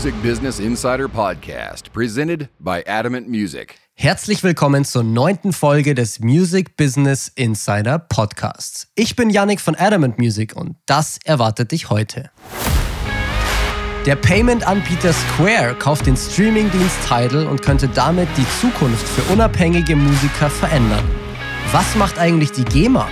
Music Business Insider Podcast, presented by Adamant Music. Herzlich willkommen zur neunten Folge des Music Business Insider Podcasts. Ich bin Yannick von Adamant Music und das erwartet dich heute. Der Payment-Anbieter Square kauft den Streaming-Dienst Tidal und könnte damit die Zukunft für unabhängige Musiker verändern. Was macht eigentlich die GEMA?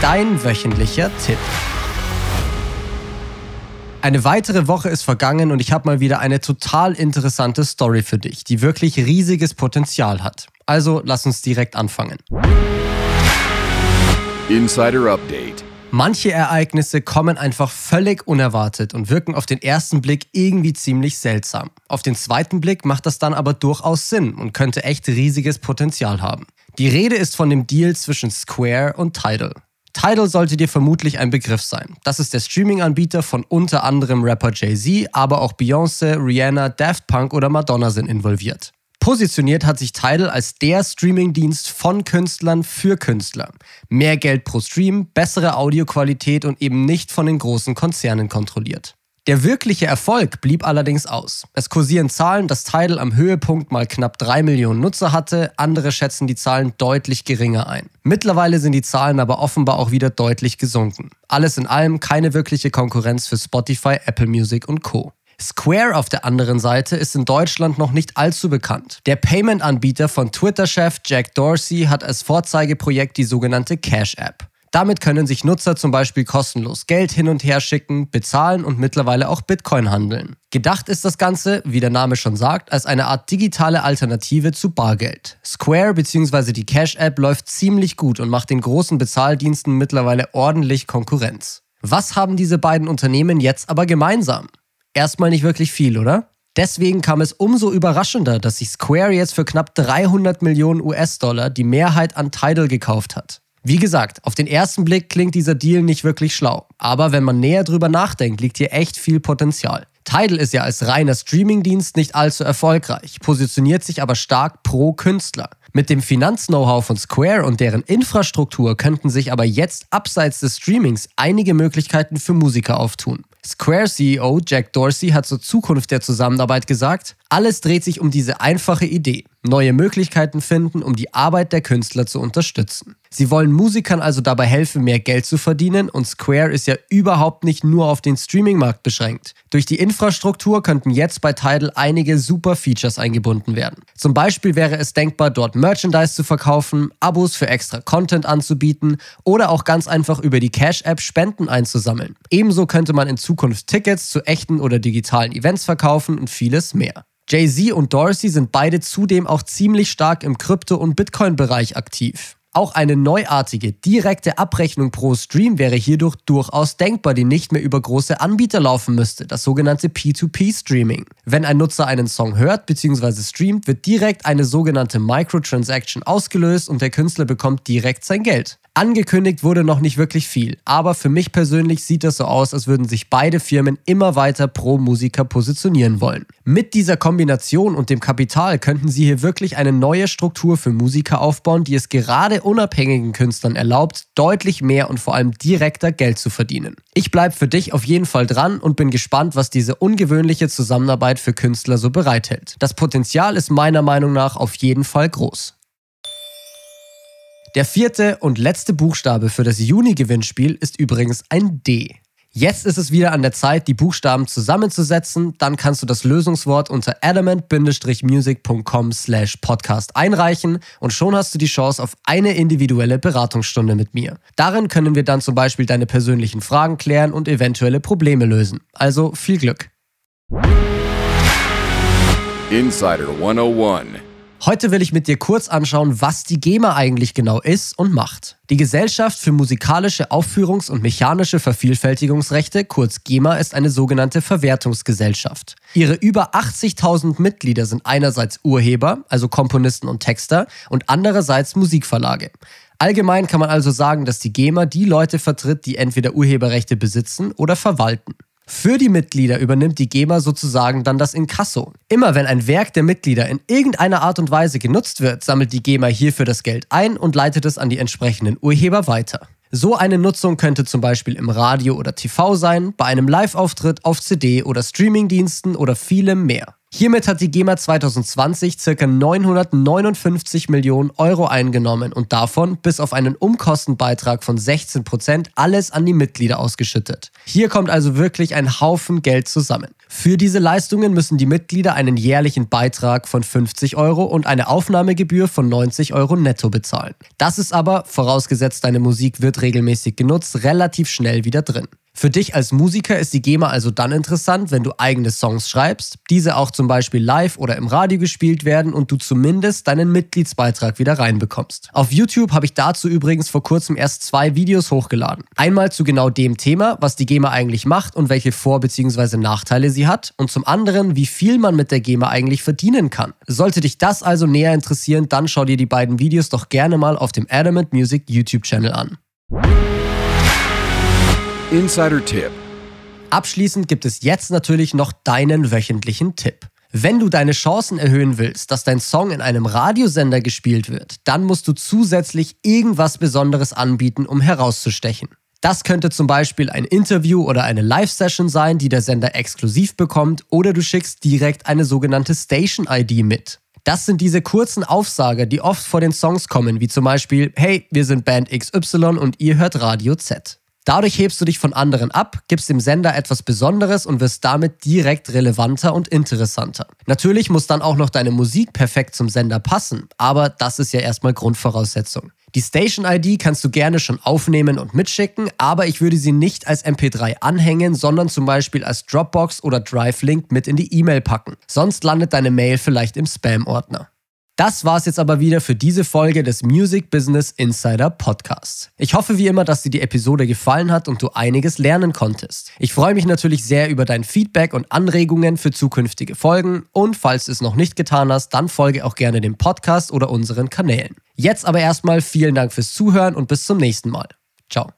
Dein wöchentlicher Tipp. Eine weitere Woche ist vergangen und ich habe mal wieder eine total interessante Story für dich, die wirklich riesiges Potenzial hat. Also lass uns direkt anfangen. Insider Update. Manche Ereignisse kommen einfach völlig unerwartet und wirken auf den ersten Blick irgendwie ziemlich seltsam. Auf den zweiten Blick macht das dann aber durchaus Sinn und könnte echt riesiges Potenzial haben. Die Rede ist von dem Deal zwischen Square und Tidal. Tidal sollte dir vermutlich ein Begriff sein. Das ist der Streaming-Anbieter von unter anderem Rapper Jay-Z, aber auch Beyoncé, Rihanna, Daft Punk oder Madonna sind involviert. Positioniert hat sich Tidal als der Streaming-Dienst von Künstlern für Künstler. Mehr Geld pro Stream, bessere Audioqualität und eben nicht von den großen Konzernen kontrolliert. Der wirkliche Erfolg blieb allerdings aus. Es kursieren Zahlen, dass Tidal am Höhepunkt mal knapp 3 Millionen Nutzer hatte, andere schätzen die Zahlen deutlich geringer ein. Mittlerweile sind die Zahlen aber offenbar auch wieder deutlich gesunken. Alles in allem keine wirkliche Konkurrenz für Spotify, Apple Music und Co. Square auf der anderen Seite ist in Deutschland noch nicht allzu bekannt. Der Payment-Anbieter von Twitter-Chef Jack Dorsey hat als Vorzeigeprojekt die sogenannte Cash App. Damit können sich Nutzer zum Beispiel kostenlos Geld hin und her schicken, bezahlen und mittlerweile auch Bitcoin handeln. Gedacht ist das Ganze, wie der Name schon sagt, als eine Art digitale Alternative zu Bargeld. Square bzw. die Cash-App läuft ziemlich gut und macht den großen Bezahldiensten mittlerweile ordentlich Konkurrenz. Was haben diese beiden Unternehmen jetzt aber gemeinsam? Erstmal nicht wirklich viel, oder? Deswegen kam es umso überraschender, dass sich Square jetzt für knapp 300 Millionen US-Dollar die Mehrheit an Tidal gekauft hat. Wie gesagt, auf den ersten Blick klingt dieser Deal nicht wirklich schlau, aber wenn man näher drüber nachdenkt, liegt hier echt viel Potenzial. Tidal ist ja als reiner Streamingdienst nicht allzu erfolgreich, positioniert sich aber stark pro Künstler. Mit dem Finanz-Know-how von Square und deren Infrastruktur könnten sich aber jetzt abseits des Streamings einige Möglichkeiten für Musiker auftun. Square-CEO Jack Dorsey hat zur Zukunft der Zusammenarbeit gesagt, alles dreht sich um diese einfache Idee, neue Möglichkeiten finden, um die Arbeit der Künstler zu unterstützen. Sie wollen Musikern also dabei helfen, mehr Geld zu verdienen und Square ist ja überhaupt nicht nur auf den Streaming-Markt beschränkt. Durch die Infrastruktur könnten jetzt bei Tidal einige super Features eingebunden werden. Zum Beispiel wäre es denkbar, dort Merchandise zu verkaufen, Abos für extra Content anzubieten oder auch ganz einfach über die Cash-App Spenden einzusammeln. Ebenso könnte man in Zukunft Tickets zu echten oder digitalen Events verkaufen und vieles mehr. Jay-Z und Dorsey sind beide zudem auch ziemlich stark im Krypto- und Bitcoin-Bereich aktiv. Auch eine neuartige, direkte Abrechnung pro Stream wäre hierdurch durchaus denkbar, die nicht mehr über große Anbieter laufen müsste, das sogenannte P2P-Streaming. Wenn ein Nutzer einen Song hört bzw. streamt, wird direkt eine sogenannte Microtransaction ausgelöst und der Künstler bekommt direkt sein Geld. Angekündigt wurde noch nicht wirklich viel, aber für mich persönlich sieht das so aus, als würden sich beide Firmen immer weiter pro Musiker positionieren wollen. Mit dieser Kombination und dem Kapital könnten sie hier wirklich eine neue Struktur für Musiker aufbauen, die es gerade unabhängigen Künstlern erlaubt, deutlich mehr und vor allem direkter Geld zu verdienen. Ich bleibe für dich auf jeden Fall dran und bin gespannt, was diese ungewöhnliche Zusammenarbeit für Künstler so bereithält. Das Potenzial ist meiner Meinung nach auf jeden Fall groß. Der vierte und letzte Buchstabe für das Juni-Gewinnspiel ist übrigens ein D. Jetzt ist es wieder an der Zeit, die Buchstaben zusammenzusetzen. Dann kannst du das Lösungswort unter adamant-music.com slash podcast einreichen und schon hast du die Chance auf eine individuelle Beratungsstunde mit mir. Darin können wir dann zum Beispiel deine persönlichen Fragen klären und eventuelle Probleme lösen. Also viel Glück. Insider 101. Heute will ich mit dir kurz anschauen, was die GEMA eigentlich genau ist und macht. Die Gesellschaft für musikalische Aufführungs- und mechanische Vervielfältigungsrechte, kurz GEMA, ist eine sogenannte Verwertungsgesellschaft. Ihre über 80.000 Mitglieder sind einerseits Urheber, also Komponisten und Texter, und andererseits Musikverlage. Allgemein kann man also sagen, dass die GEMA die Leute vertritt, die entweder Urheberrechte besitzen oder verwalten. Für die Mitglieder übernimmt die GEMA sozusagen dann das Inkasso. Immer wenn ein Werk der Mitglieder in irgendeiner Art und Weise genutzt wird, sammelt die GEMA hierfür das Geld ein und leitet es an die entsprechenden Urheber weiter. So eine Nutzung könnte zum Beispiel im Radio oder TV sein, bei einem Live-Auftritt auf CD oder Streamingdiensten oder vielem mehr. Hiermit hat die GEMA 2020 ca. 959 Millionen Euro eingenommen und davon bis auf einen Umkostenbeitrag von 16 Prozent alles an die Mitglieder ausgeschüttet. Hier kommt also wirklich ein Haufen Geld zusammen. Für diese Leistungen müssen die Mitglieder einen jährlichen Beitrag von 50 Euro und eine Aufnahmegebühr von 90 Euro netto bezahlen. Das ist aber, vorausgesetzt deine Musik wird regelmäßig genutzt, relativ schnell wieder drin. Für dich als Musiker ist die GEMA also dann interessant, wenn du eigene Songs schreibst, diese auch zum Beispiel live oder im Radio gespielt werden und du zumindest deinen Mitgliedsbeitrag wieder reinbekommst. Auf YouTube habe ich dazu übrigens vor kurzem erst zwei Videos hochgeladen. Einmal zu genau dem Thema, was die GEMA eigentlich macht und welche Vor- bzw. Nachteile sie hat und zum anderen, wie viel man mit der GEMA eigentlich verdienen kann. Sollte dich das also näher interessieren, dann schau dir die beiden Videos doch gerne mal auf dem Adamant Music YouTube-Channel an. Insider-Tipp. Abschließend gibt es jetzt natürlich noch deinen wöchentlichen Tipp. Wenn du deine Chancen erhöhen willst, dass dein Song in einem Radiosender gespielt wird, dann musst du zusätzlich irgendwas Besonderes anbieten, um herauszustechen. Das könnte zum Beispiel ein Interview oder eine Live-Session sein, die der Sender exklusiv bekommt, oder du schickst direkt eine sogenannte Station-ID mit. Das sind diese kurzen Aufsager, die oft vor den Songs kommen, wie zum Beispiel, hey, wir sind Band XY und ihr hört Radio Z. Dadurch hebst du dich von anderen ab, gibst dem Sender etwas Besonderes und wirst damit direkt relevanter und interessanter. Natürlich muss dann auch noch deine Musik perfekt zum Sender passen, aber das ist ja erstmal Grundvoraussetzung. Die Station-ID kannst du gerne schon aufnehmen und mitschicken, aber ich würde sie nicht als MP3 anhängen, sondern zum Beispiel als Dropbox oder Drive-Link mit in die E-Mail packen. Sonst landet deine Mail vielleicht im Spam-Ordner. Das war's jetzt aber wieder für diese Folge des Music Business Insider Podcasts. Ich hoffe wie immer, dass dir die Episode gefallen hat und du einiges lernen konntest. Ich freue mich natürlich sehr über dein Feedback und Anregungen für zukünftige Folgen und falls du es noch nicht getan hast, dann folge auch gerne dem Podcast oder unseren Kanälen. Jetzt aber erstmal vielen Dank fürs Zuhören und bis zum nächsten Mal. Ciao.